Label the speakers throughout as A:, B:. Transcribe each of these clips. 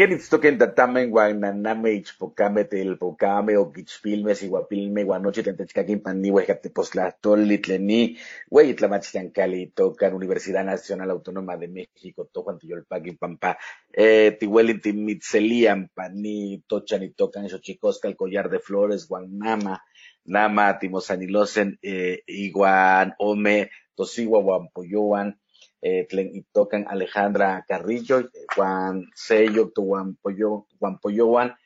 A: Kenitstoken tatamen guaynaname ichpocame telpocame oquichpilme siguapilme guanoche tentechcaquin pani huejatepostlahtoli tleni hueyitlamachtiancali tocan Universidad Nacional Autónoma de México tojuan tiyolpaqui pampa eh, tihuelin timitzelian pani tochan y tocan xochicosca el collar de flores guanama nama timosanilosen eh, iguan ome tosigua guampoyoan eh, tocan Alejandra Carrillo, Juan Sello, Juan Pollo, Juan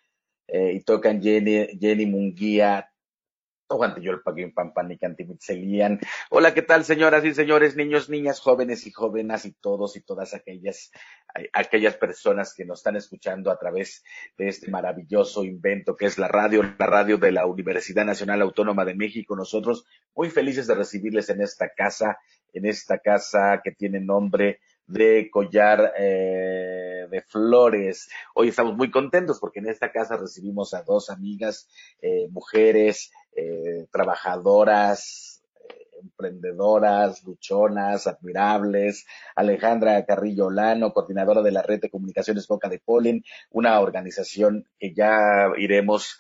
A: eh, y tocan Jenny, Jenny Munguía, Hola, ¿qué tal, señoras y señores, niños, niñas, jóvenes y jóvenes y todos y todas aquellas, aquellas personas que nos están escuchando a través de este maravilloso invento que es la radio, la radio de la Universidad Nacional Autónoma de México. Nosotros muy felices de recibirles en esta casa, en esta casa que tiene nombre de collar eh, de flores. Hoy estamos muy contentos porque en esta casa recibimos a dos amigas, eh, mujeres, eh, trabajadoras, emprendedoras, luchonas, admirables. Alejandra Carrillo Lano, coordinadora de la Red de Comunicaciones Boca de Polen, una organización que ya iremos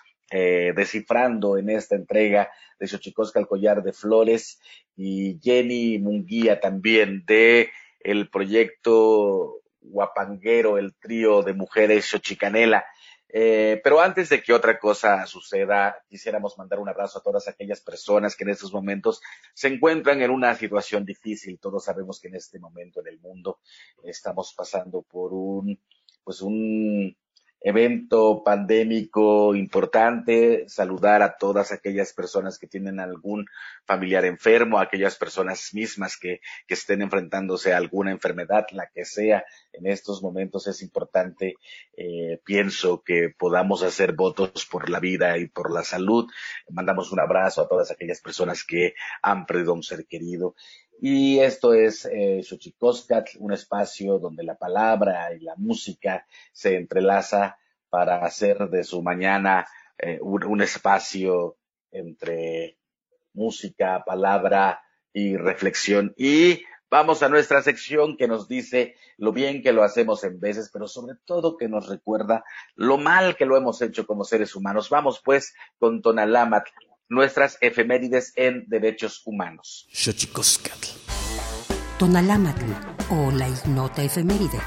A: descifrando en esta entrega de Xochicosca al collar de flores y Jenny Munguía también de el proyecto Guapanguero, el trío de mujeres Xochicanela. Eh, pero antes de que otra cosa suceda, quisiéramos mandar un abrazo a todas aquellas personas que en estos momentos se encuentran en una situación difícil. Todos sabemos que en este momento en el mundo estamos pasando por un, pues un evento pandémico importante, saludar a todas aquellas personas que tienen algún familiar enfermo, aquellas personas mismas que, que estén enfrentándose a alguna enfermedad, la que sea. En estos momentos es importante, eh, pienso que podamos hacer votos por la vida y por la salud. Mandamos un abrazo a todas aquellas personas que han perdido un ser querido. Y esto es eh, un espacio donde la palabra y la música se entrelaza para hacer de su mañana eh, un, espacio entre música, palabra y reflexión. Y vamos a nuestra sección que nos dice lo bien que lo hacemos en veces, pero sobre todo que nos recuerda lo mal que lo hemos hecho como seres humanos. Vamos pues con Tonalamat, nuestras efemérides en derechos humanos.
B: Tonalamatl o la ignota efeméride.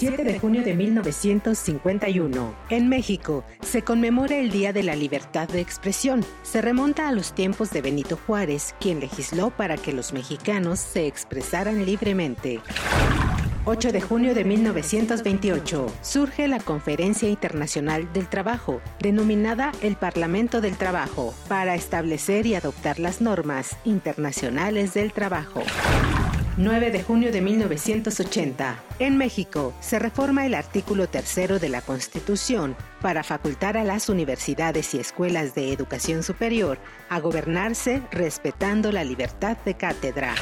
C: 7 de junio de 1951. En México se conmemora el Día de la Libertad de Expresión. Se remonta a los tiempos de Benito Juárez, quien legisló para que los mexicanos se expresaran libremente. 8 de junio de 1928 surge la Conferencia Internacional del Trabajo, denominada el Parlamento del Trabajo, para establecer y adoptar las normas internacionales del trabajo. 9 de junio de 1980. En México se reforma el artículo tercero de la Constitución para facultar a las universidades y escuelas de educación superior a gobernarse respetando la libertad de cátedra.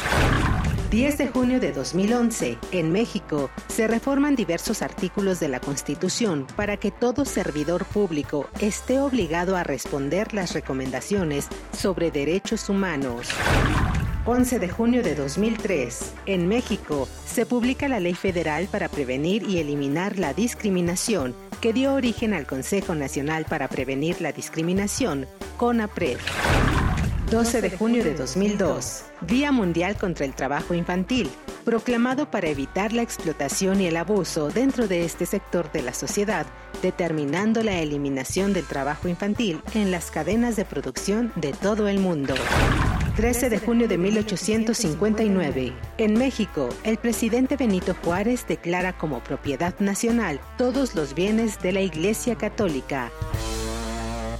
C: 10 de junio de 2011, en México, se reforman diversos artículos de la Constitución para que todo servidor público esté obligado a responder las recomendaciones sobre derechos humanos. 11 de junio de 2003, en México, se publica la Ley Federal para prevenir y eliminar la discriminación, que dio origen al Consejo Nacional para Prevenir la Discriminación, CONAPRED. 12 de junio de 2002, Día Mundial contra el Trabajo Infantil, proclamado para evitar la explotación y el abuso dentro de este sector de la sociedad, determinando la eliminación del trabajo infantil en las cadenas de producción de todo el mundo. 13 de junio de 1859. En México, el presidente Benito Juárez declara como propiedad nacional todos los bienes de la Iglesia Católica.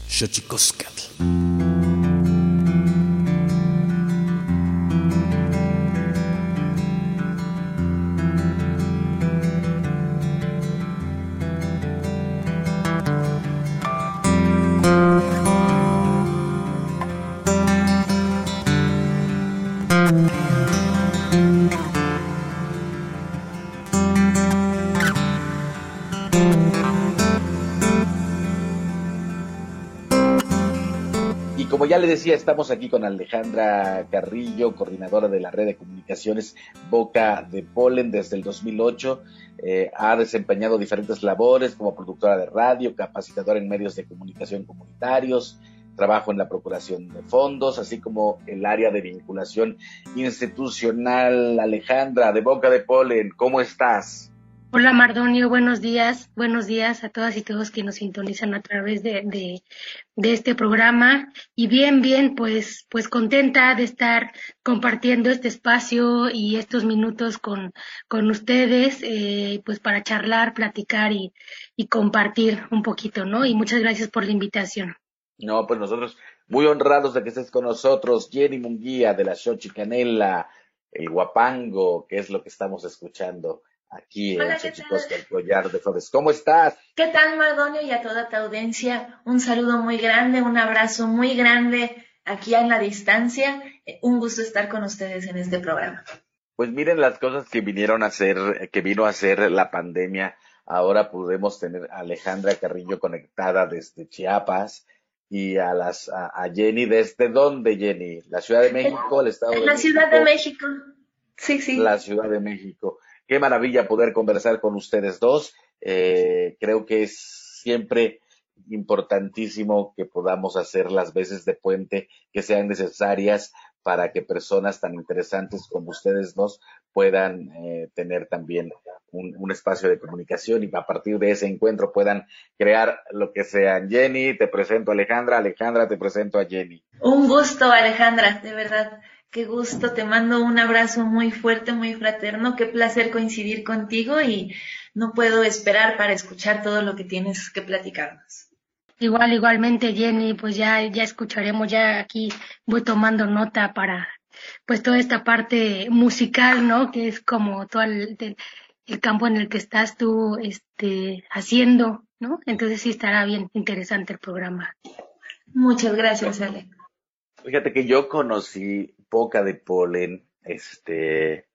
A: ya decía, estamos aquí con Alejandra Carrillo, coordinadora de la red de comunicaciones Boca de Polen desde el 2008. Eh, ha desempeñado diferentes labores como productora de radio, capacitadora en medios de comunicación comunitarios, trabajo en la procuración de fondos, así como el área de vinculación institucional. Alejandra, de Boca de Polen, ¿cómo estás?
D: Hola Mardonio, buenos días, buenos días a todas y todos que nos sintonizan a través de, este programa. Y bien, bien, pues, pues contenta de estar compartiendo este espacio y estos minutos con, con ustedes, eh, pues para charlar, platicar y, y compartir un poquito, ¿no? Y muchas gracias por la invitación.
A: No, pues nosotros muy honrados de que estés con nosotros, Jenny Munguía de la Xochi Canela, el Guapango, que es lo que estamos escuchando aquí en Xochicosca, el collar de flores. ¿Cómo estás?
E: ¿Qué tal, Mardonio? Y a toda tu audiencia, un saludo muy grande, un abrazo muy grande aquí en la distancia. Eh, un gusto estar con ustedes en este programa.
A: Pues miren las cosas que vinieron a hacer, que vino a hacer la pandemia. Ahora podemos tener a Alejandra Carrillo conectada desde Chiapas y a las a, Jenny desde dónde Jenny la Ciudad de México el Estado de
E: la Ciudad de México sí sí
A: la Ciudad de México Qué maravilla poder conversar con ustedes dos. Eh, creo que es siempre importantísimo que podamos hacer las veces de puente que sean necesarias para que personas tan interesantes como ustedes dos puedan eh, tener también un, un, espacio de comunicación y a partir de ese encuentro puedan crear lo que sean. Jenny, te presento a Alejandra, Alejandra, te presento a Jenny.
E: Un gusto, Alejandra, de verdad. Qué gusto, te mando un abrazo muy fuerte, muy fraterno. Qué placer coincidir contigo y no puedo esperar para escuchar todo lo que tienes que platicarnos.
D: Igual, igualmente, Jenny, pues ya, ya escucharemos, ya aquí voy tomando nota para, pues toda esta parte musical, ¿no? Que es como todo el, el campo en el que estás tú, este, haciendo, ¿no? Entonces sí estará bien interesante el programa.
E: Muchas gracias, Ale.
A: Fíjate que yo conocí Boca de Polen, este,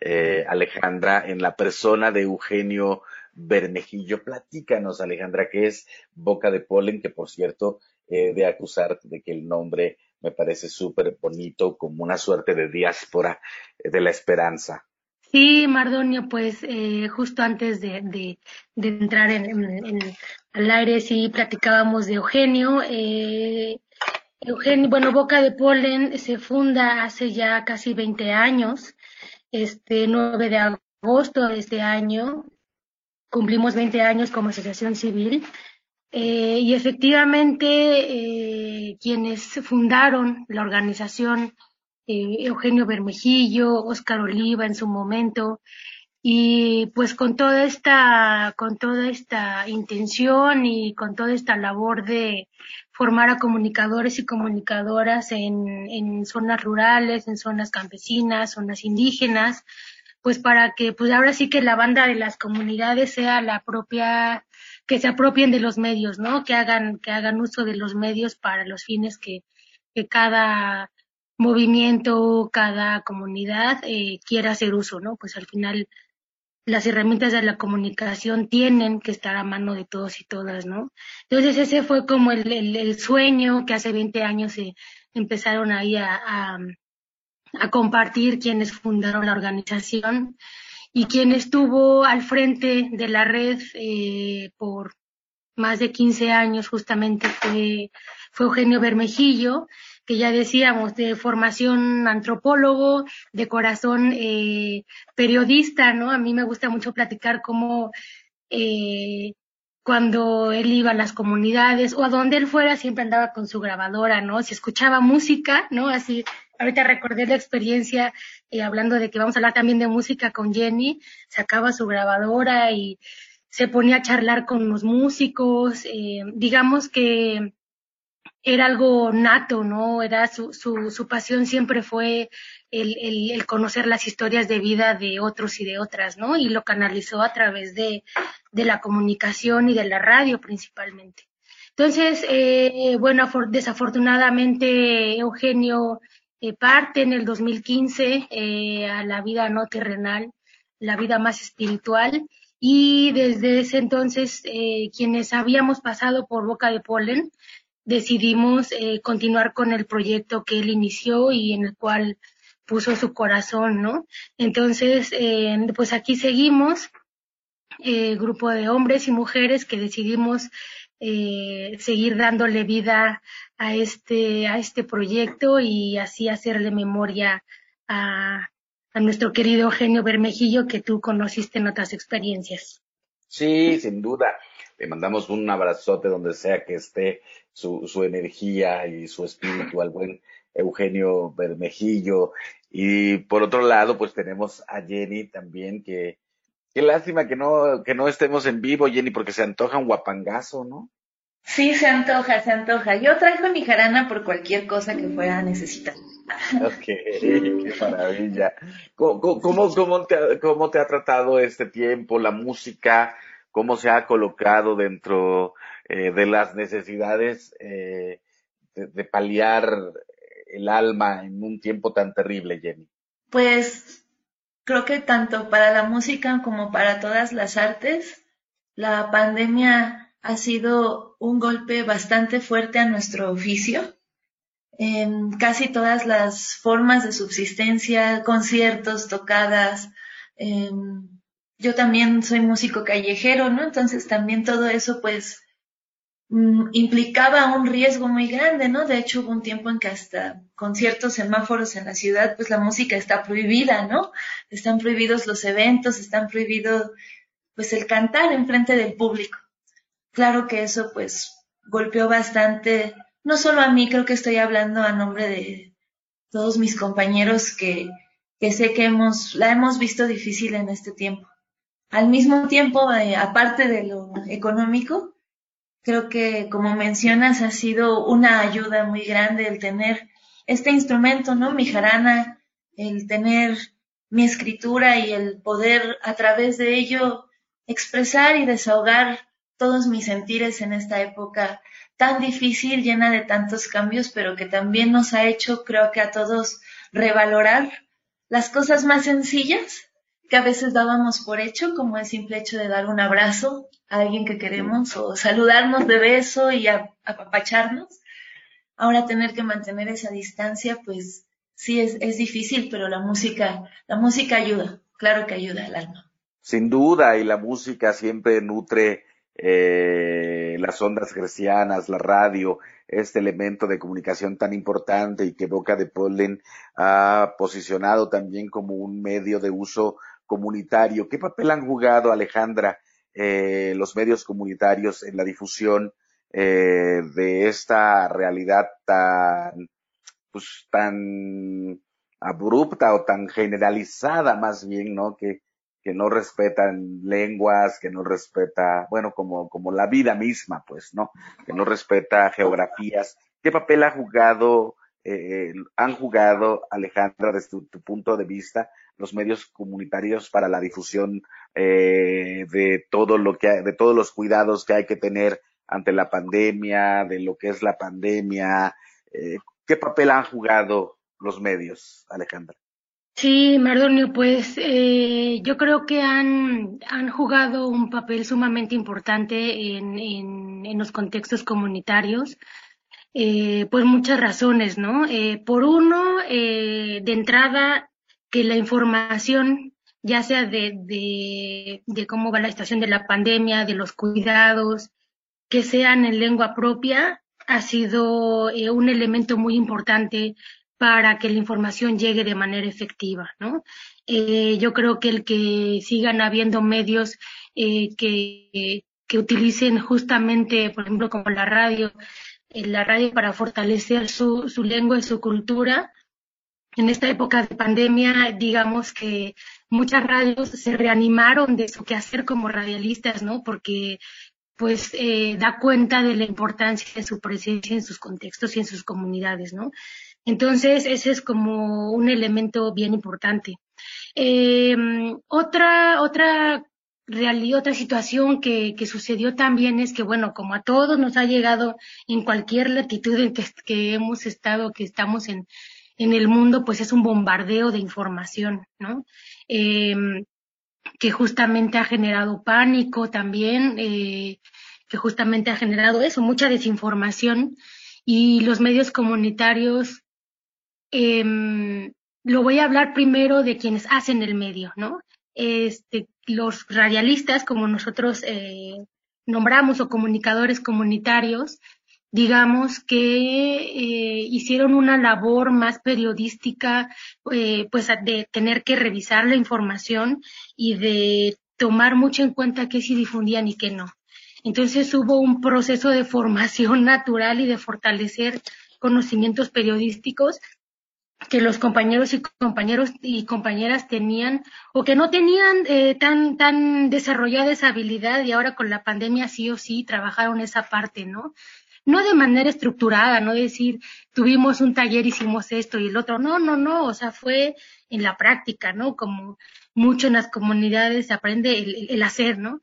A: eh, Alejandra, en la persona de Eugenio Bermejillo. Platícanos, Alejandra, qué es Boca de Polen, que por cierto, eh, de acusar de que el nombre me parece súper bonito, como una suerte de diáspora eh, de la esperanza.
D: Sí, Mardonio, pues eh, justo antes de, de, entrar en, en, al aire, sí platicábamos de Eugenio. Eh, Eugenio, bueno, Boca de Polen se funda hace ya casi 20 años, este 9 de agosto de este año, cumplimos 20 años como asociación civil. Eh, y efectivamente eh, quienes fundaron la organización, eh, Eugenio Bermejillo, Oscar Oliva en su momento, y pues con toda esta, con toda esta intención y con toda esta labor de formar a comunicadores y comunicadoras en, zonas rurales, en zonas campesinas, zonas indígenas, pues para que pues ahora sí que la banda de las comunidades sea la propia que se apropien de los medios, ¿no? Que hagan que hagan uso de los medios para los fines que, que cada movimiento, cada comunidad eh, quiera hacer uso, ¿no? Pues al final las herramientas de la comunicación tienen que estar a mano de todos y todas, ¿no? Entonces ese fue como el, el, sueño que hace 20 años se empezaron ahí a, a, compartir quienes fundaron la organización y quien estuvo al frente de la red eh, por más de 15 años justamente fue, fue Eugenio Bermejillo que ya decíamos, de formación antropólogo, de corazón eh, periodista, ¿no? A mí me gusta mucho platicar cómo eh, cuando él iba a las comunidades o a donde él fuera siempre andaba con su grabadora, ¿no? Si escuchaba música, ¿no? Así, ahorita recordé la experiencia eh, hablando de que vamos a hablar también de música con Jenny, sacaba su grabadora y se ponía a charlar con los músicos, digamos que era algo nato, ¿no? Era su, su, su pasión siempre fue el, el, el, conocer las historias de vida de otros y de otras, ¿no? Y lo canalizó a través de, de la comunicación y de la radio principalmente. Entonces, eh, bueno, desafortunadamente Eugenio eh, parte en el 2015 eh, a la vida no terrenal, la vida más espiritual, y desde ese entonces quienes habíamos pasado por Boca de Polen, decidimos eh, continuar con el proyecto que él inició y en el cual puso su corazón, ¿no? Entonces, eh, pues aquí seguimos, eh, grupo de hombres y mujeres que decidimos eh, seguir dándole vida a este, a este proyecto y así hacerle memoria a, a nuestro querido Eugenio Bermejillo que tú conociste en otras experiencias.
A: Sí, sin duda. Le mandamos un abrazote donde sea que esté su, su energía y su espíritu al buen Eugenio Bermejillo. Y por otro lado, pues tenemos a Jenny también, que qué lástima que no, que no estemos en vivo, Jenny, porque se antoja un guapangazo, ¿no?
E: Sí, se antoja, se antoja. Yo traigo mi jarana por cualquier cosa que pueda necesitar.
A: Ok, qué maravilla. ¿Cómo, cómo, cómo, te, ¿Cómo te ha tratado este tiempo, la música? ¿Cómo se ha colocado dentro eh, de las necesidades eh, de, paliar el alma en un tiempo tan terrible, Jenny?
E: Pues creo que tanto para la música como para todas las artes, la pandemia ha sido un golpe bastante fuerte a nuestro oficio. En casi todas las formas de subsistencia, conciertos, tocadas. yo también soy músico callejero, ¿no? Entonces también todo eso pues implicaba un riesgo muy grande, ¿no? De hecho, hubo un tiempo en que hasta con ciertos semáforos en la ciudad, pues la música está prohibida, ¿no? Están prohibidos los eventos, están prohibido, pues el cantar en frente del público. Claro que eso, pues, golpeó bastante, no solo a mí, creo que estoy hablando a nombre de todos mis compañeros que, que sé que hemos, la hemos visto difícil en este tiempo. Al mismo tiempo, eh, aparte de lo económico, Creo que, como mencionas, ha sido una ayuda muy grande el tener este instrumento, ¿no? Mi jarana, el tener mi escritura y el poder a través de ello expresar y desahogar todos mis sentires en esta época tan difícil, llena de tantos cambios, pero que también nos ha hecho, creo que a todos, revalorar las cosas más sencillas que a veces dábamos por hecho, como el simple hecho de dar un abrazo a alguien que queremos o saludarnos de beso y apapacharnos. Ahora tener que mantener esa distancia, pues sí es, es difícil, pero la música, la música ayuda, claro que ayuda al alma.
A: Sin duda, y la música siempre nutre eh, las ondas cristianas, la radio, este elemento de comunicación tan importante y que Boca de Polen ha posicionado también como un medio de uso comunitario. ¿Qué papel han jugado, Alejandra, eh, los medios comunitarios en la difusión eh, de esta realidad tan, pues, tan abrupta o tan generalizada más bien, ¿no? Que, que no respetan lenguas, que no respeta, bueno, como, como la vida misma, pues, ¿no? Que no respeta geografías. ¿Qué papel ha jugado, eh, han jugado, Alejandra, desde tu punto de vista, los medios comunitarios para la difusión eh, de todo lo que de todos los cuidados que hay que tener ante la pandemia, de lo que es la pandemia. Eh, ¿Qué papel han jugado los medios, Alejandra?
D: Sí, Mardonio, pues eh, yo creo que han, han jugado un papel sumamente importante en, en, en los contextos comunitarios. Eh, por muchas razones, ¿no? Eh, por uno, eh, de entrada, que la información, ya sea de, de, de, cómo va la situación de la pandemia, de los cuidados, que sean en lengua propia, ha sido eh, un elemento muy importante para que la información llegue de manera efectiva, ¿no? Eh, yo creo que el que sigan habiendo medios eh, que, que utilicen justamente, por ejemplo, como la radio, la radio para fortalecer su, su lengua y su cultura, en esta época de pandemia, digamos que muchas radios se reanimaron de su quehacer como radialistas, ¿no? Porque pues eh, da cuenta de la importancia de su presencia en sus contextos y en sus comunidades, ¿no? Entonces, ese es como un elemento bien importante. Eh, otra, otra realidad, otra situación que, que sucedió también es que, bueno, como a todos nos ha llegado en cualquier latitud en que, que hemos estado, que estamos en, en el mundo, pues es un bombardeo de información, ¿no? Eh, que justamente ha generado pánico también, eh, que justamente ha generado eso, mucha desinformación y los medios comunitarios, eh, lo voy a hablar primero de quienes hacen el medio, ¿no? Este, los radialistas, como nosotros eh, nombramos, o comunicadores comunitarios, digamos que eh, hicieron una labor más periodística, eh, pues de tener que revisar la información y de tomar mucho en cuenta qué sí difundían y qué no. Entonces hubo un proceso de formación natural y de fortalecer conocimientos periodísticos que los compañeros y compañeros y compañeras tenían o que no tenían eh, tan tan desarrollada esa habilidad y ahora con la pandemia sí o sí trabajaron esa parte, ¿no? No de manera estructurada, no decir, tuvimos un taller, hicimos esto y el otro, no, no, no, o sea, fue en la práctica, ¿no? Como mucho en las comunidades se aprende el, hacer, ¿no?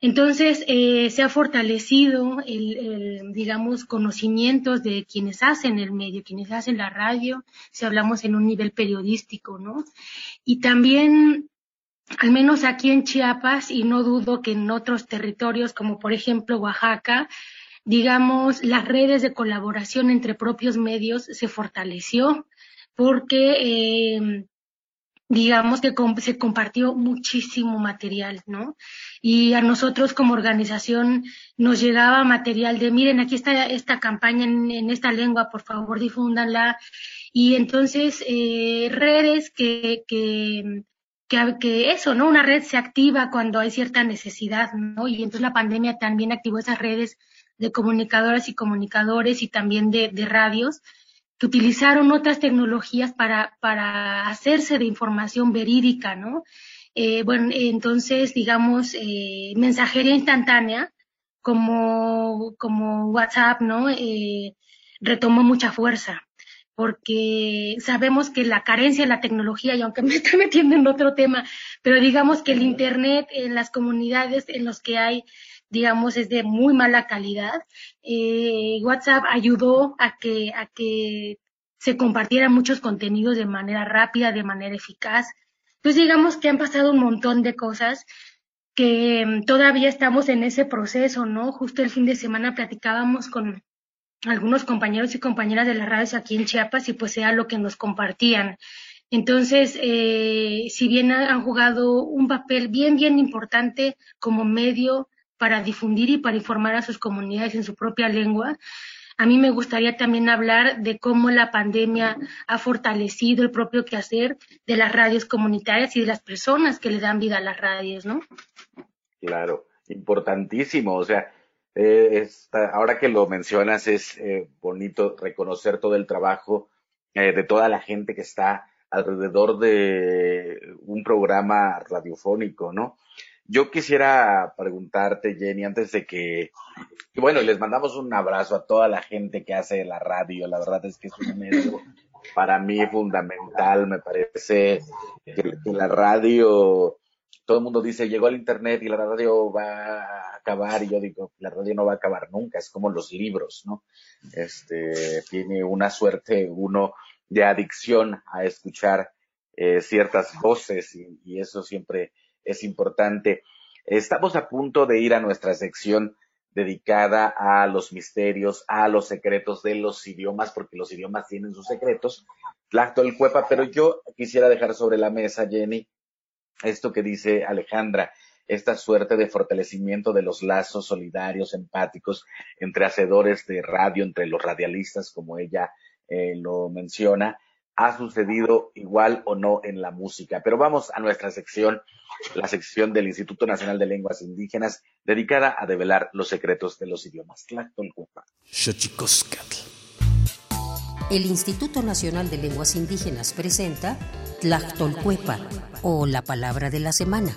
D: Entonces, eh, se ha fortalecido el, digamos, conocimientos de quienes hacen el medio, quienes hacen la radio, si hablamos en un nivel periodístico, ¿no? Y también, al menos aquí en Chiapas, y no dudo que en otros territorios, como por ejemplo Oaxaca, digamos, las redes de colaboración entre propios medios se fortaleció porque, eh, digamos que se compartió muchísimo material, ¿no? Y a nosotros como organización nos llegaba material de, miren, aquí está esta campaña en, esta lengua, por favor difúndanla. Y entonces, eh, redes que, que, que, eso, ¿no? Una red se activa cuando hay cierta necesidad, ¿no? Y entonces la pandemia también activó esas redes de comunicadoras y comunicadores y también de, radios que utilizaron otras tecnologías para, para hacerse de información verídica, ¿no? Eh, bueno, entonces, digamos, eh, mensajería instantánea, como, como WhatsApp, ¿no? Eh, retomó mucha fuerza, porque sabemos que la carencia de la tecnología, y aunque me está metiendo en otro tema, pero digamos que el Internet en las comunidades en los que hay digamos, es de muy mala calidad. Eh, WhatsApp ayudó a que, a que se compartieran muchos contenidos de manera rápida, de manera eficaz. Pues digamos que han pasado un montón de cosas que mm, todavía estamos en ese proceso, ¿no? Justo el fin de semana platicábamos con algunos compañeros y compañeras de las radios aquí en Chiapas y pues sea lo que nos compartían. Entonces, eh, si bien han jugado un papel bien, bien importante como medio para difundir y para informar a sus comunidades en su propia lengua. A mí me gustaría también hablar de cómo la pandemia ha fortalecido el propio quehacer de las radios comunitarias y de las personas que le dan vida a las radios, ¿no?
A: Claro, importantísimo. O sea, eh, ahora que lo mencionas, es eh, bonito reconocer todo el trabajo eh, de toda la gente que está alrededor de un programa radiofónico, ¿no? Yo quisiera preguntarte, Jenny, antes de que, bueno, les mandamos un abrazo a toda la gente que hace la radio. La verdad es que es un medio para mí fundamental. Me parece que, la radio, todo el mundo dice, llegó al Internet y la radio va a acabar. Y yo digo, la radio no va a acabar nunca. Es como los libros, ¿no? Este, tiene una suerte uno de adicción a escuchar eh, ciertas voces y eso siempre es importante. Estamos a punto de ir a nuestra sección dedicada a los misterios, a los secretos de los idiomas, porque los idiomas tienen sus secretos. el Cuepa, pero yo quisiera dejar sobre la mesa, Jenny, esto que dice Alejandra, esta suerte de fortalecimiento de los lazos solidarios, empáticos, entre hacedores de radio, entre los radialistas, como ella eh, lo menciona, ha sucedido igual o no en la música. Pero vamos a nuestra sección, la sección del Instituto Nacional de Lenguas Indígenas, dedicada a develar los secretos de los idiomas.
B: El Instituto Nacional de Lenguas Indígenas presenta Tlactolcuepa, o la palabra de la semana.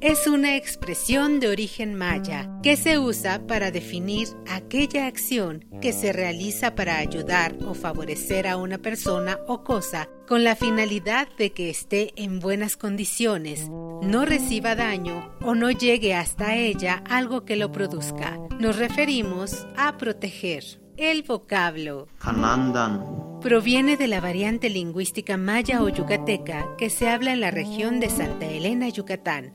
C: Es una expresión de origen maya que se usa para definir aquella acción que se realiza para ayudar o favorecer a una persona o cosa con la finalidad de que esté en buenas condiciones, no reciba daño o no llegue hasta ella algo que lo produzca. Nos referimos a proteger. El vocablo proviene de la variante lingüística maya o yucateca que se habla en la región de Santa Elena, Yucatán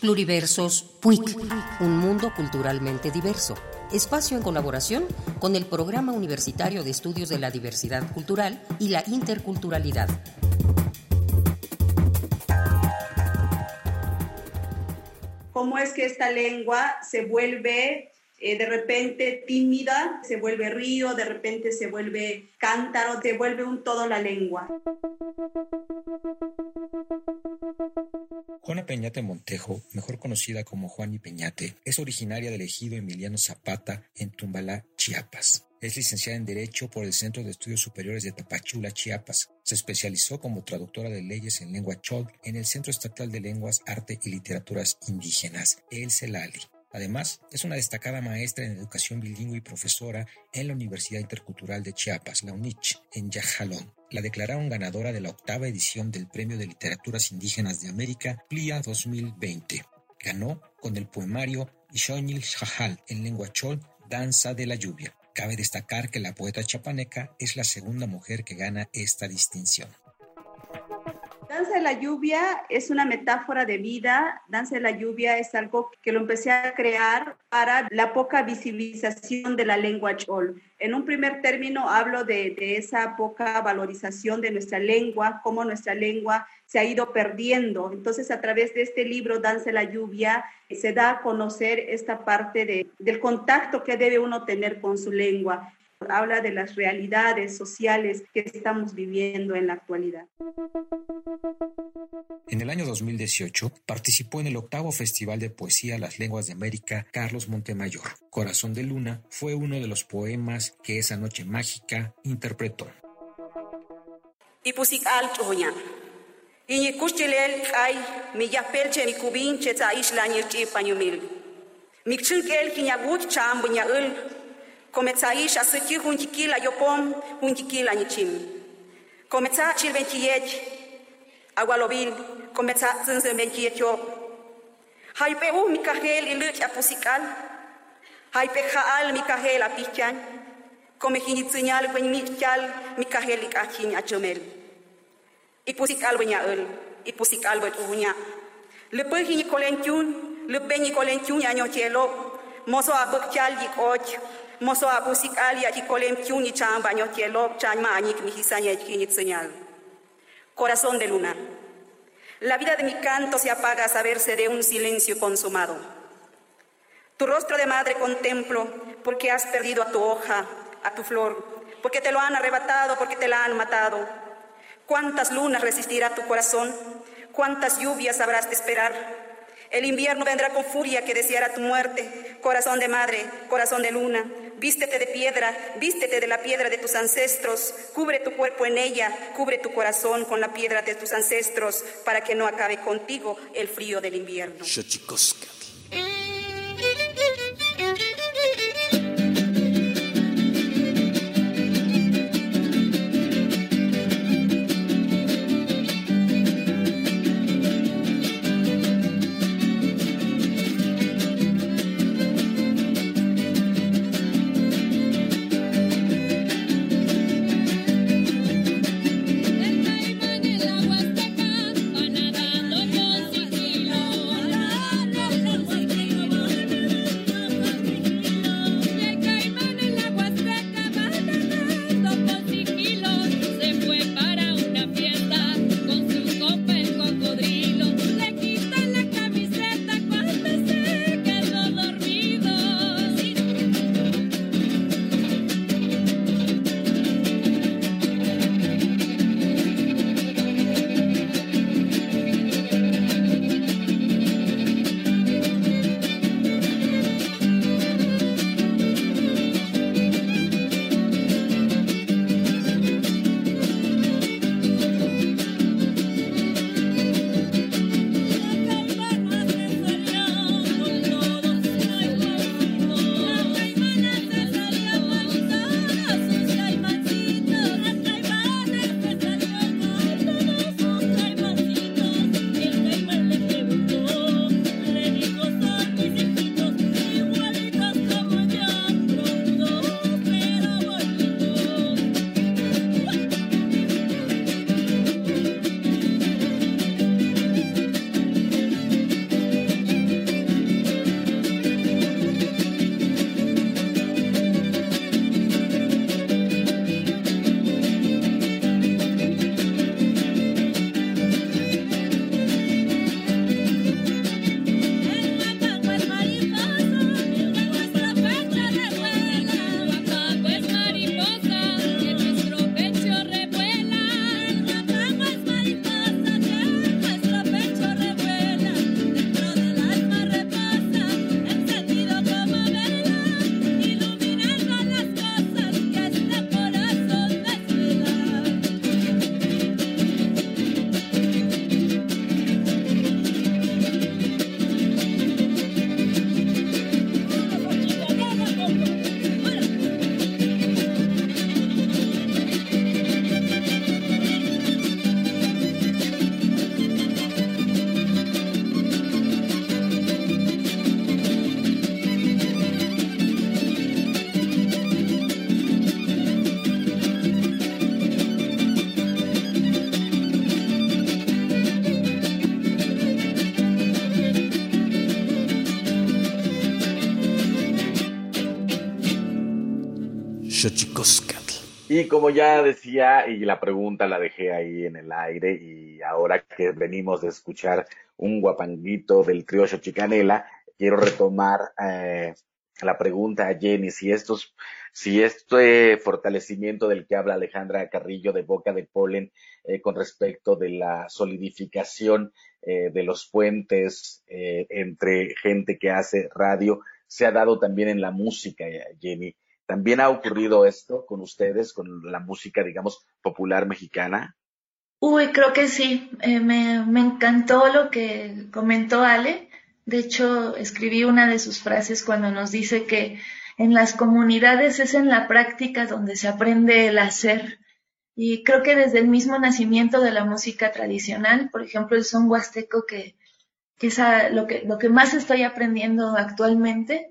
B: Pluriversos PUIC, un mundo culturalmente diverso. Espacio en colaboración con el Programa Universitario de Estudios de la Diversidad Cultural y la Interculturalidad.
F: ¿Cómo es que esta lengua se vuelve eh, de repente tímida, se vuelve río, de repente se vuelve cántaro, se vuelve un todo la lengua?
G: Juana Peñate Montejo, mejor conocida como Juani Peñate, es originaria del ejido Emiliano Zapata en Tumbalá, Chiapas. Es licenciada en Derecho por el Centro de Estudios Superiores de Tapachula, Chiapas. Se especializó como traductora de leyes en lengua chol en el Centro Estatal de Lenguas, Arte y Literaturas Indígenas, el CELALI. Además, es una destacada maestra en educación bilingüe y profesora en la Universidad Intercultural de Chiapas, la UNICH, en Yajalón. La declararon ganadora de la octava edición del Premio de Literaturas Indígenas de América, PLIA 2020. Ganó con el poemario Ishonil Shahal en lengua chol, Danza de la Lluvia. Cabe destacar que la poeta chapaneca es la segunda mujer que gana esta distinción.
F: Danza de la lluvia es una metáfora de vida. Danza de la lluvia es algo que lo empecé a crear para la poca visibilización de la lengua chol. En un primer término hablo de, esa poca valorización de nuestra lengua, cómo nuestra lengua se ha ido perdiendo. Entonces, a través de este libro, Danza de la Lluvia, se da a conocer esta parte de, del contacto que debe uno tener con su lengua habla de las realidades sociales que estamos viviendo en la actualidad.
G: En el año 2018 participó en el octavo Festival de Poesía Las Lenguas de América Carlos Montemayor. Corazón de Luna fue uno de los poemas que esa noche mágica interpretó.
H: Comenzaish a siti huntikila yopom huntikila nichim. Comeza chilventiet agualovil comeza zinze ventiet yop. Haipe u mikahel ilut apusikal. Haipe haal mikahel apichan. Come hinitzinyal wen michal mikahel ikachin achomel. Ipusikal wenya el. Ipusikal wet uhunya. Lepe hini kolentiun. Lepe ni kolentiun ya nyochelo. Moso abuk chal yik och. Moso abusik alia ki kolem kiuni mañik mi señal. Corazón de luna. La vida de mi canto se apaga a saberse de un silencio consumado. Tu rostro de madre contemplo porque has perdido a tu hoja, a tu flor, porque te lo han arrebatado, porque te la han matado. ¿Cuántas lunas resistirá tu corazón? ¿Cuántas lluvias habrás de esperar? El invierno vendrá con furia que deseará tu muerte. Corazón de madre, corazón de luna, vístete de piedra, vístete de la piedra de tus ancestros, cubre tu cuerpo en ella, cubre tu corazón con la piedra de tus ancestros, para que no acabe contigo el frío del invierno.
A: Y como ya decía, y la pregunta la dejé ahí en el aire, y ahora que venimos de escuchar un guapanguito del trío Xochicanela, quiero retomar eh, la pregunta a Jenny, si estos, si este fortalecimiento del que habla Alejandra Carrillo de Boca de Polen eh, con respecto de la solidificación eh, de los puentes eh, entre gente que hace radio, se ha dado también en la música, Jenny. ¿También ha ocurrido esto con ustedes, con la música, digamos, popular mexicana?
E: Uy, creo que sí. me, me encantó lo que comentó Ale de hecho, escribí una de sus frases cuando nos dice que en las comunidades es en la práctica donde se aprende el hacer. Y creo que desde el mismo nacimiento de la música tradicional, por ejemplo, el son huasteco, que, es lo, que, lo que más estoy aprendiendo actualmente,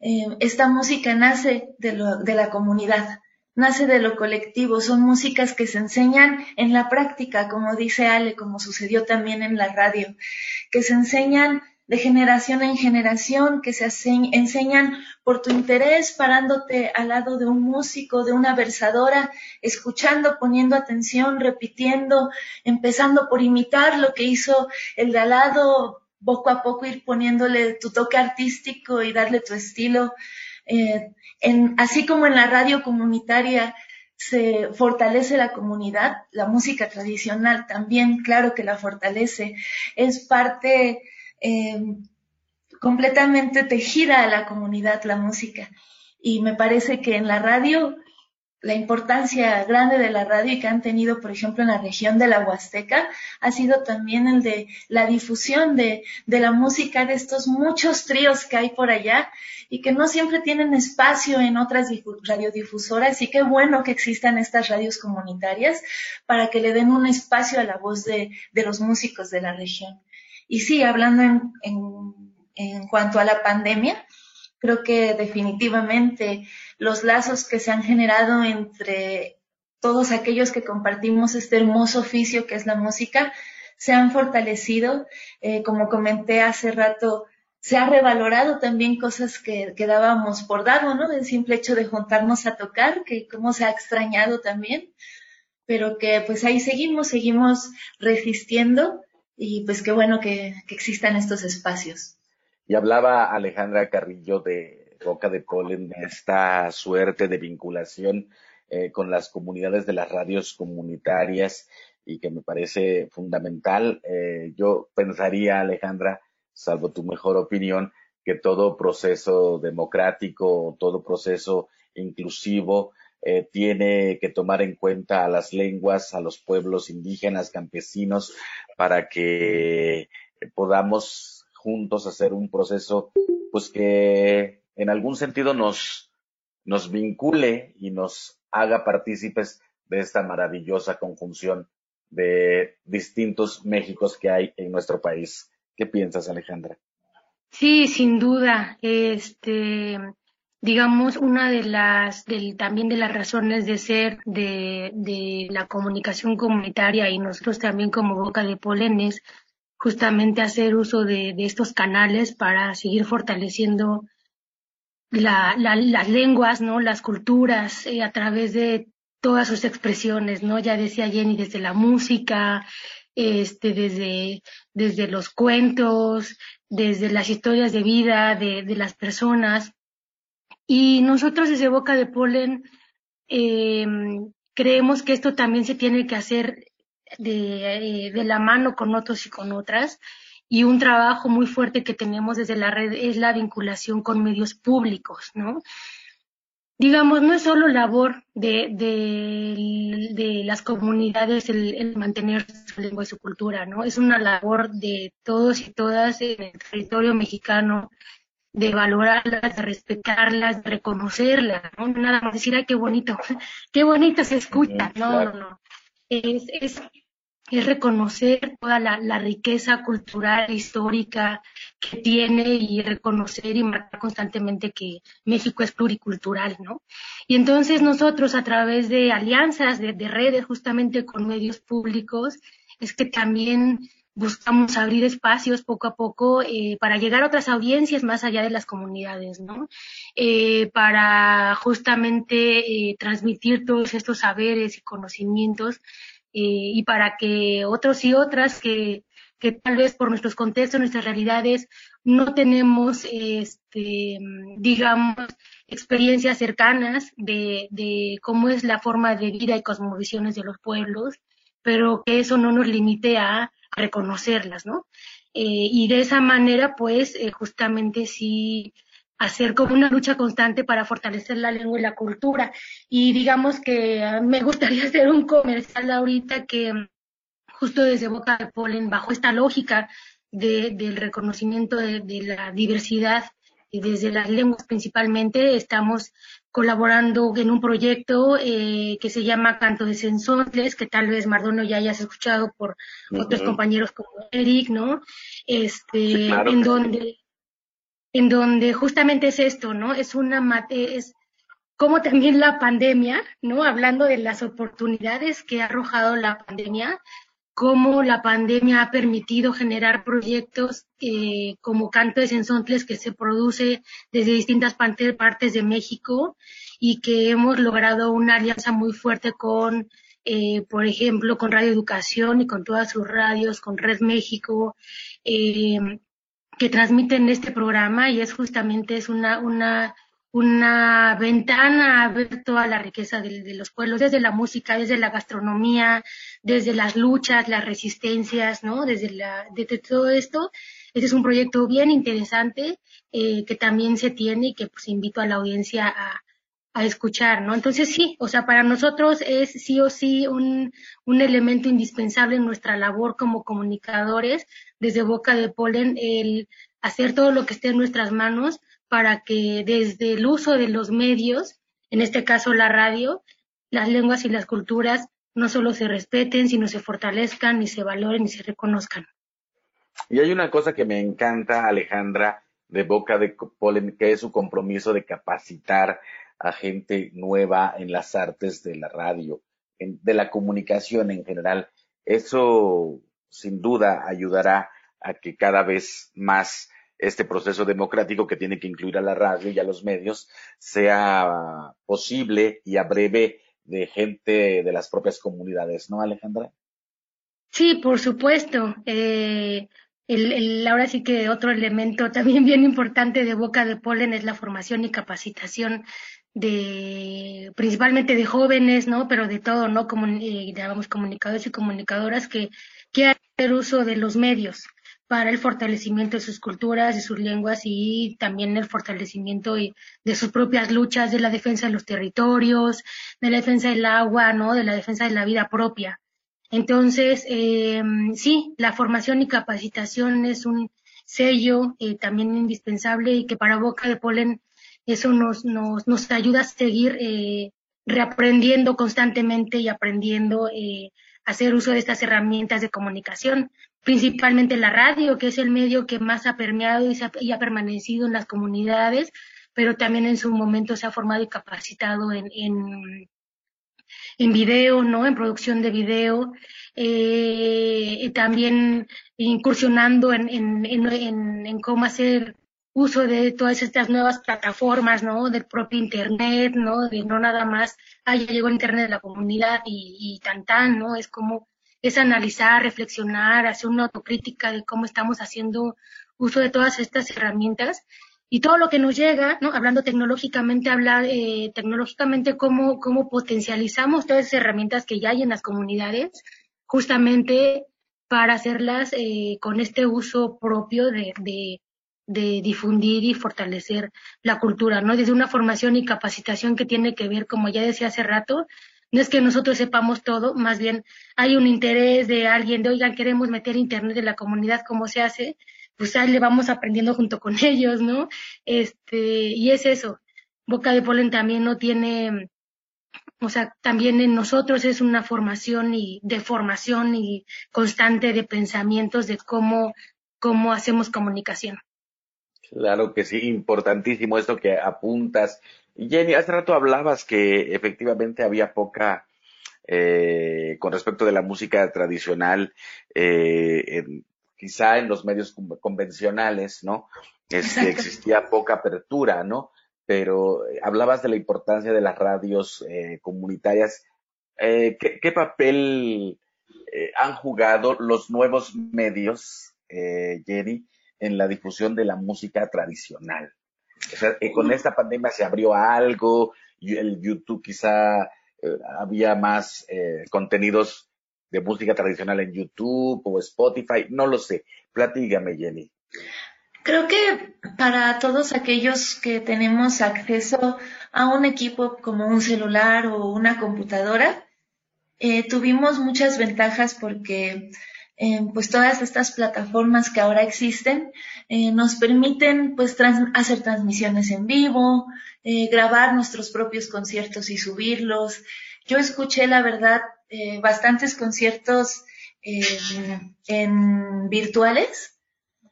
E: eh, esta música nace de, de la comunidad, nace de lo colectivo, son músicas que se enseñan en la práctica, como dice Ale, como sucedió también en la radio, que se enseñan de generación en generación que se enseñan por tu interés, parándote al lado de un músico, de una versadora, escuchando, poniendo atención, repitiendo, empezando por imitar lo que hizo el de al lado, poco a poco ir poniéndole tu toque artístico y darle tu estilo. Eh, así como en la radio comunitaria se fortalece la comunidad, la música tradicional también, claro que la fortalece, es parte eh, completamente tejida a la comunidad la música. Y me parece que en la radio, la importancia grande de la radio y que han tenido, por ejemplo, en la región de la Huasteca, ha sido también el de la difusión de, de la música de estos muchos tríos que hay por allá y que no siempre tienen espacio en otras radiodifusoras y qué bueno que existan estas radios comunitarias para que le den un espacio a la voz de, de los músicos de la región. Y sí, hablando en, cuanto a la pandemia, creo que definitivamente los lazos que se han generado entre todos aquellos que compartimos este hermoso oficio que es la música se han fortalecido. Eh, como comenté hace rato, se ha revalorado también cosas que, que, dábamos por dado, ¿no? El simple hecho de juntarnos a tocar, que cómo se ha extrañado también, pero que pues ahí seguimos, seguimos resistiendo y pues qué bueno que, existan estos espacios.
A: Y hablaba Alejandra Carrillo de Boca de Polen, de esta suerte de vinculación eh, con las comunidades de las radios comunitarias y que me parece fundamental. Eh, yo pensaría, Alejandra, salvo tu mejor opinión, que todo proceso democrático, todo proceso inclusivo eh, tiene que tomar en cuenta a las lenguas, a los pueblos indígenas, campesinos, para que podamos juntos hacer un proceso, pues que en algún sentido nos, nos vincule y nos haga partícipes de esta maravillosa conjunción de distintos Méxicos que hay en nuestro país. ¿Qué piensas, Alejandra?
D: Sí, sin duda. Este, digamos, una de las, del, también de las razones de ser de, de la comunicación comunitaria y nosotros también como Boca de Polenes, justamente hacer uso de, estos canales para seguir fortaleciendo la, la, las lenguas, ¿no? Las culturas eh, a través de todas sus expresiones, ¿no? Ya decía Jenny, desde la música, este, desde, desde los cuentos, desde las historias de vida de, de las personas. Y nosotros desde Boca de Polen eh, creemos que esto también se tiene que hacer de, eh, de la mano con otros y con otras. Y un trabajo muy fuerte que tenemos desde la red es la vinculación con medios públicos, ¿no? digamos, no es solo labor de, de, de las comunidades el, el, mantener su lengua y su cultura, ¿no? Es una labor de todos y todas en el territorio mexicano de valorarlas, de respetarlas, de reconocerlas, ¿no? Nada más decir, ay, qué bonito, qué bonito se escucha, no, no, no. Es, es, es reconocer toda la, la, riqueza cultural, histórica que tiene y reconocer y marcar constantemente que México es pluricultural, ¿no? Y entonces nosotros a través de alianzas, de redes justamente con medios públicos, es que también buscamos abrir espacios poco a poco eh, para llegar a otras audiencias más allá de las comunidades, ¿no? Eh, para justamente transmitir todos estos saberes y conocimientos y para que otros y otras que, que tal vez por nuestros contextos, nuestras realidades, no tenemos, este, digamos, experiencias cercanas de, de cómo es la forma de vida y cosmovisiones de los pueblos, pero que eso no nos limite a, reconocerlas, ¿no? Eh, y de esa manera, pues, eh, justamente sí hacer como una lucha constante para fortalecer la lengua y la cultura. Y digamos que me gustaría hacer un comercial ahorita que justo desde Boca de Polen, bajo esta lógica de, del reconocimiento de, la diversidad y desde las lenguas principalmente, estamos colaborando en un proyecto eh, que se llama Canto de Sensontles, que tal vez Mardono ya hayas escuchado por otros compañeros como Eric, ¿no? Este, en donde en donde justamente es esto, ¿no? Es una es como también la pandemia, ¿no? Hablando de las oportunidades que ha arrojado la pandemia, cómo la pandemia ha permitido generar proyectos eh, como Canto de Sensontles que se produce desde distintas partes de México y que hemos logrado una alianza muy fuerte con, eh, por ejemplo, con Radio Educación y con todas sus radios, con Red México, eh, que transmiten este programa y es justamente es una, una una ventana a ver toda la riqueza de, los pueblos, desde la música, desde la gastronomía, desde las luchas, las resistencias, ¿no? Desde, la, todo esto. Este es un proyecto bien interesante eh, que también se tiene y que pues invito a la audiencia a, a escuchar, ¿no? Entonces sí, o sea, para nosotros es sí o sí un, un elemento indispensable en nuestra labor como comunicadores desde Boca de Polen el hacer todo lo que esté en nuestras manos para que desde el uso de los medios, en este caso la radio, las lenguas y las culturas no solo se respeten, sino se fortalezcan y se valoren y se reconozcan.
A: Y hay una cosa que me encanta, Alejandra, de Boca de que es su compromiso de capacitar a gente nueva en las artes de la radio, de la comunicación en general. Eso sin duda ayudará a que cada vez más este proceso democrático que tiene que incluir a la radio y a los medios sea posible y a breve de gente de las propias comunidades, ¿no, Alejandra?
D: Sí, por supuesto. Eh, el, ahora sí que otro elemento también bien importante de Boca de Polen es la formación y capacitación de principalmente de jóvenes, ¿no? Pero de todo, ¿no? Como eh, comunicadores y comunicadoras que quieran hacer uso de los medios para el fortalecimiento de sus culturas, de sus lenguas y también el fortalecimiento de sus propias luchas, de la defensa de los territorios, de la defensa del agua, ¿no? De la defensa de la vida propia. Entonces, eh, sí, la formación y capacitación es un sello eh, también indispensable y que para Boca de Polen eso nos, nos, nos ayuda a seguir eh, reaprendiendo constantemente y aprendiendo eh, hacer uso de estas herramientas de comunicación principalmente la radio, que es el medio que más ha permeado y, ha, permanecido en las comunidades, pero también en su momento se ha formado y capacitado en, en, en video, ¿no? En producción de video, eh, también incursionando en, en, en, en, cómo hacer uso de todas estas nuevas plataformas, ¿no? Del propio Internet, ¿no? De no nada más, ah, ya llegó el Internet de la comunidad y, y tan tan, ¿no? Es como es analizar, reflexionar, hacer una autocrítica de cómo estamos haciendo uso de todas estas herramientas y todo lo que nos llega, ¿no? Hablando tecnológicamente, hablar eh, tecnológicamente cómo, cómo potencializamos todas esas herramientas que ya hay en las comunidades, justamente para hacerlas eh, con este uso propio de, de, de difundir y fortalecer la cultura, ¿no? Desde una formación y capacitación que tiene que ver, como ya decía hace rato, no es que nosotros sepamos todo, más bien hay un interés de alguien de, oigan, queremos meter internet en la comunidad, ¿cómo se hace? Pues ahí le vamos aprendiendo junto con ellos, ¿no? Este, y es eso. Boca de Polen también no tiene, o sea, también en nosotros es una formación y de formación y constante de pensamientos de cómo, cómo hacemos comunicación.
A: Claro que sí, importantísimo esto que apuntas. Jenny, hace rato hablabas que efectivamente había poca, eh, con respecto de la música tradicional, eh, quizá en los medios convencionales, ¿no? Este, existía poca apertura, ¿no? Pero eh, hablabas de la importancia de las radios eh, comunitarias. Eh, ¿qué, papel han jugado los nuevos medios, Jenny, en la difusión de la música tradicional? Sea, con esta pandemia se abrió algo, el YouTube quizá había más contenidos de música tradicional en YouTube o Spotify, no lo sé. Platígame, Jenny.
E: Creo que para todos aquellos que tenemos acceso a un equipo como un celular o una computadora, eh, tuvimos muchas ventajas porque eh, pues todas estas plataformas que ahora existen eh, nos permiten pues hacer transmisiones en vivo, grabar nuestros propios conciertos y subirlos. Yo escuché la verdad bastantes conciertos en virtuales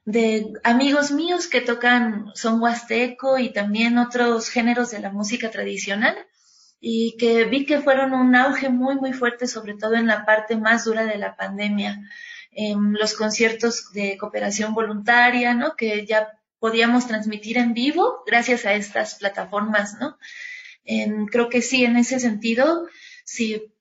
E: de amigos míos que tocan son huasteco y también otros géneros de la música tradicional y que vi que fueron un auge muy muy fuerte sobre todo en la parte más dura de la pandemia los conciertos de cooperación voluntaria no que ya podíamos transmitir en vivo gracias a estas plataformas no creo que sí en ese sentido sí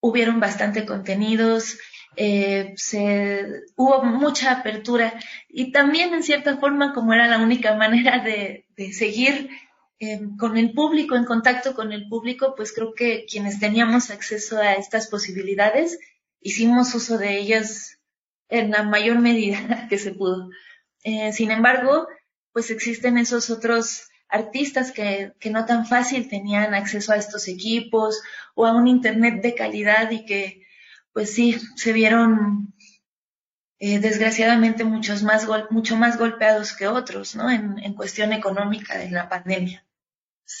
E: hubieron bastante contenidos eh, se, hubo mucha apertura y también en cierta forma como era la única manera de, seguir eh, con el público, en contacto con el público, pues creo que quienes teníamos acceso a estas posibilidades hicimos uso de ellas en la mayor medida que se pudo. Eh, sin embargo, pues existen esos otros artistas que, que, no tan fácil tenían acceso a estos equipos o a un internet de calidad y que pues sí, se vieron eh, desgraciadamente muchos más mucho más golpeados que otros, ¿no? En, cuestión económica de la pandemia.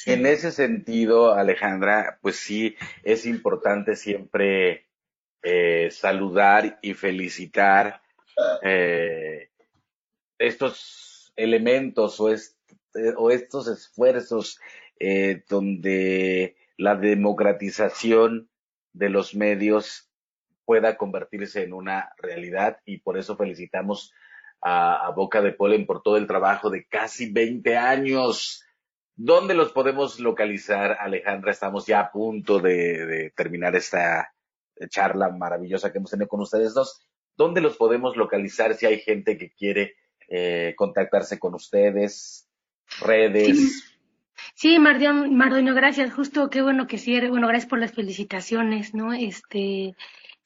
A: En ese sentido, Alejandra, pues sí, es importante siempre eh, saludar y felicitar eh, estos elementos o, o estos esfuerzos donde la democratización de los medios pueda convertirse en una realidad y por eso felicitamos a, Boca de Polen por todo el trabajo de casi 20 años. ¿Dónde los podemos localizar, Alejandra? Estamos ya a punto de, terminar esta charla maravillosa que hemos tenido con ustedes dos. ¿Dónde los podemos localizar si hay gente que quiere eh, contactarse con ustedes? Redes.
D: Sí, Mardoño, gracias. Justo qué bueno que sí. Bueno, gracias por las felicitaciones, ¿no? Este,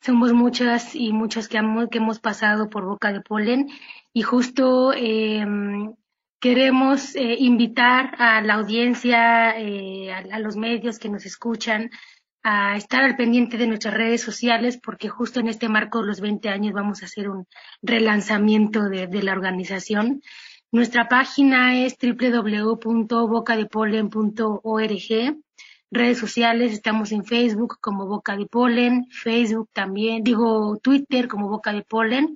D: somos muchas y muchos que, que hemos pasado por boca de polen y justo em, queremos eh, invitar a la audiencia, eh, a, los medios que nos escuchan, a estar al pendiente de nuestras redes sociales porque justo en este marco de los 20 años vamos a hacer un relanzamiento de, la organización. Nuestra página es www.bocadepolen.org redes sociales, estamos en Facebook como Boca de Polen, Facebook también, digo Twitter como Boca de Polen,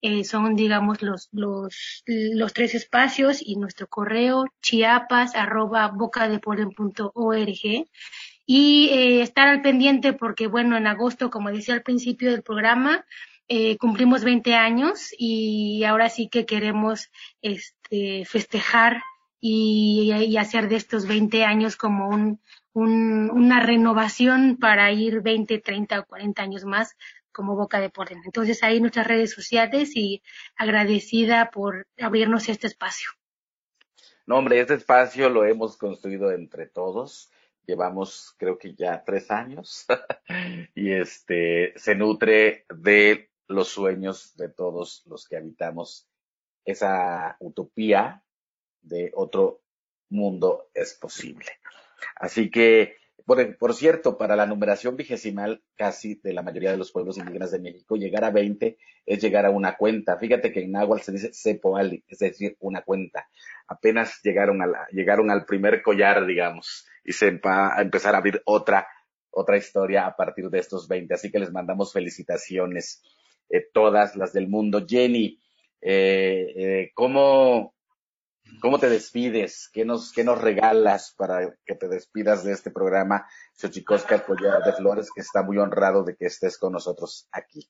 D: eh, son digamos los, los, los tres espacios y nuestro correo chiapas arroba bocadepolen.org y eh, estar al pendiente porque bueno, en agosto, como decía al principio del programa, eh, cumplimos 20 años y ahora sí que queremos este, festejar y, hacer de estos 20 años como un, una renovación para ir 20, 30 o 40 años más como Boca de Polen. Entonces ahí nuestras redes sociales y agradecida por abrirnos este espacio.
A: No, hombre, este espacio lo hemos construido entre todos. Llevamos, creo que ya tres años y este se nutre de los sueños de todos los que habitamos esa utopía de otro mundo es posible. Así que, por, cierto, para la numeración vigesimal casi de la mayoría de los pueblos indígenas de México, llegar a 20 es llegar a una cuenta. Fíjate que en náhuatl se dice sepoali, es decir, una cuenta. Apenas llegaron, a llegaron al primer collar, digamos, y se va a empezar a abrir otra, otra historia a partir de estos 20. Así que les mandamos felicitaciones, eh, todas las del mundo. Jenny, eh, eh, ¿cómo, ¿Cómo te despides? ¿Qué nos, qué nos regalas para que te despidas de este programa Xochicosca Collar de Flores, que está muy honrado de que estés con nosotros aquí?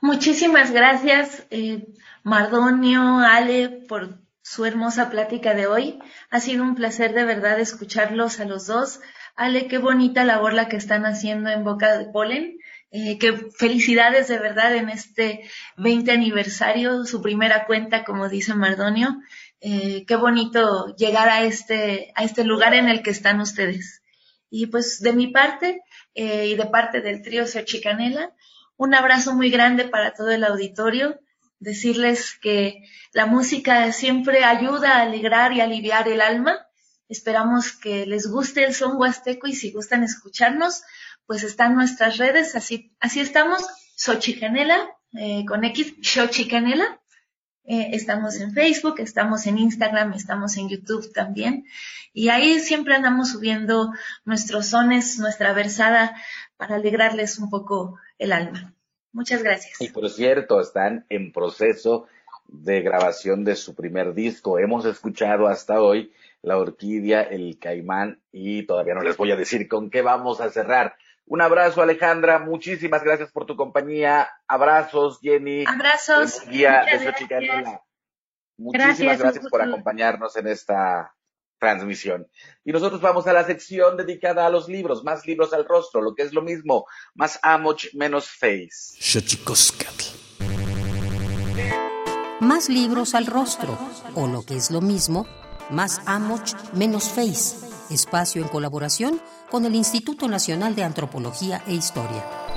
E: Muchísimas gracias, eh, Mardonio, Ale, por su hermosa plática de hoy. Ha sido un placer de verdad escucharlos a los dos. Ale, qué bonita labor la que están haciendo en Boca de Polen. Eh, qué felicidades de verdad en este 20 aniversario, su primera cuenta, como dice Mardonio. Eh, qué bonito llegar a este, a este lugar en el que están ustedes. Y pues de mi parte eh, y de parte del trío Chicanela, un abrazo muy grande para todo el auditorio. Decirles que la música siempre ayuda a alegrar y aliviar el alma. Esperamos que les guste el son huasteco y si gustan escucharnos, pues están nuestras redes. Así, así estamos. Xochicanela, eh, con X, Xochicanela. Eh, estamos en Facebook, estamos en Instagram, estamos en YouTube también. Y ahí siempre andamos subiendo nuestros sones, nuestra versada para alegrarles un poco el alma. Muchas gracias.
A: Y por cierto, están en proceso de grabación de su primer disco. Hemos escuchado hasta hoy La Orquídea, El Caimán y todavía no les voy a decir con qué vamos a cerrar. Un abrazo, Alejandra. Muchísimas gracias por tu compañía. Abrazos, Jenny.
E: Abrazos.
A: Guía de Muchísimas gracias por acompañarnos en esta transmisión. Y nosotros vamos a la sección dedicada a los libros, más libros al rostro, lo que es lo mismo, más amoch, menos face.
B: Más libros al rostro, o lo que es lo mismo, más amoch, menos face. Espacio en colaboración con el Instituto Nacional de Antropología e Historia.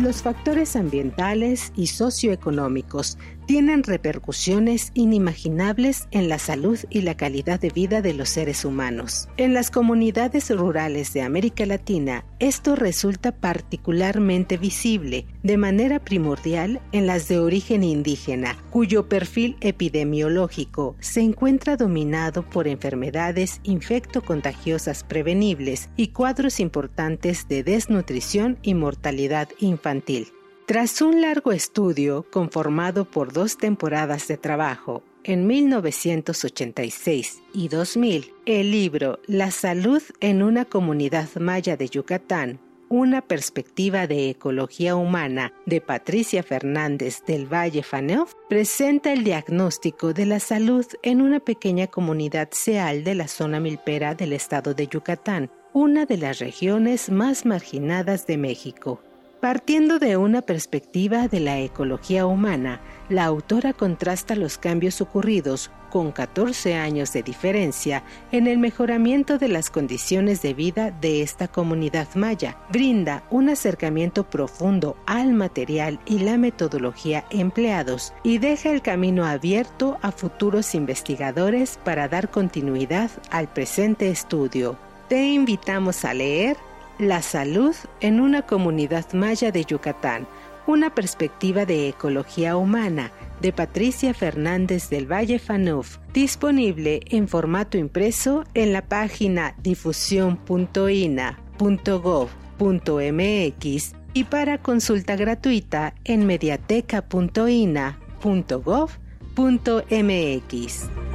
C: Los factores ambientales y socioeconómicos tienen repercusiones inimaginables en la salud y la calidad de vida de los seres humanos. En las comunidades rurales de América Latina, esto resulta particularmente visible, de manera primordial en las de origen indígena, cuyo perfil epidemiológico se encuentra dominado por enfermedades infectocontagiosas prevenibles y cuadros importantes de desnutrición y mortalidad infantil. Tras un largo estudio conformado por dos temporadas de trabajo, en 1986 y 2000, el libro La salud en una comunidad maya de Yucatán, una perspectiva de ecología humana de Patricia Fernández del Valle Faneuf presenta el diagnóstico de la salud en una pequeña comunidad seal de la zona milpera del estado de Yucatán, una de las regiones más marginadas de México. Partiendo de una perspectiva de la ecología humana, la autora contrasta los cambios ocurridos con 14 años de diferencia en el mejoramiento de las condiciones de vida de esta comunidad maya. Brinda un acercamiento profundo al material y la metodología empleados y deja el camino abierto a futuros investigadores para dar continuidad al presente estudio. Te invitamos a leer la salud en una comunidad maya de Yucatán, una perspectiva de ecología humana, de Patricia Fernández del Valle Fanuf, disponible en formato impreso en la página difusión.ina.gov.mx y para consulta gratuita en mediateca.ina.gov.mx.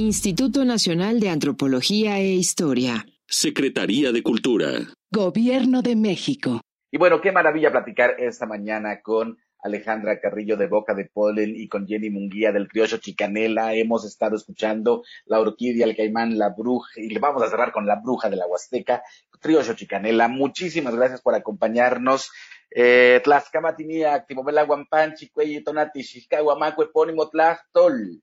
I: Instituto Nacional de Antropología e Historia.
J: Secretaría de Cultura.
I: Gobierno de México.
A: Y bueno, qué maravilla platicar esta mañana con Alejandra Carrillo de Boca de Polen y con Jenny Munguía del Criollo Chicanela. Hemos estado escuchando La Orquídea, el Caimán, La Bruja, y le vamos a cerrar con La Bruja de la Huasteca, Criollo Chicanela. Muchísimas gracias por acompañarnos. Eh, Tlaxcamatinía, Timomela Guampanchi, Cuello Tonati, Xiscahuamaco, Epónimo Tlachtol.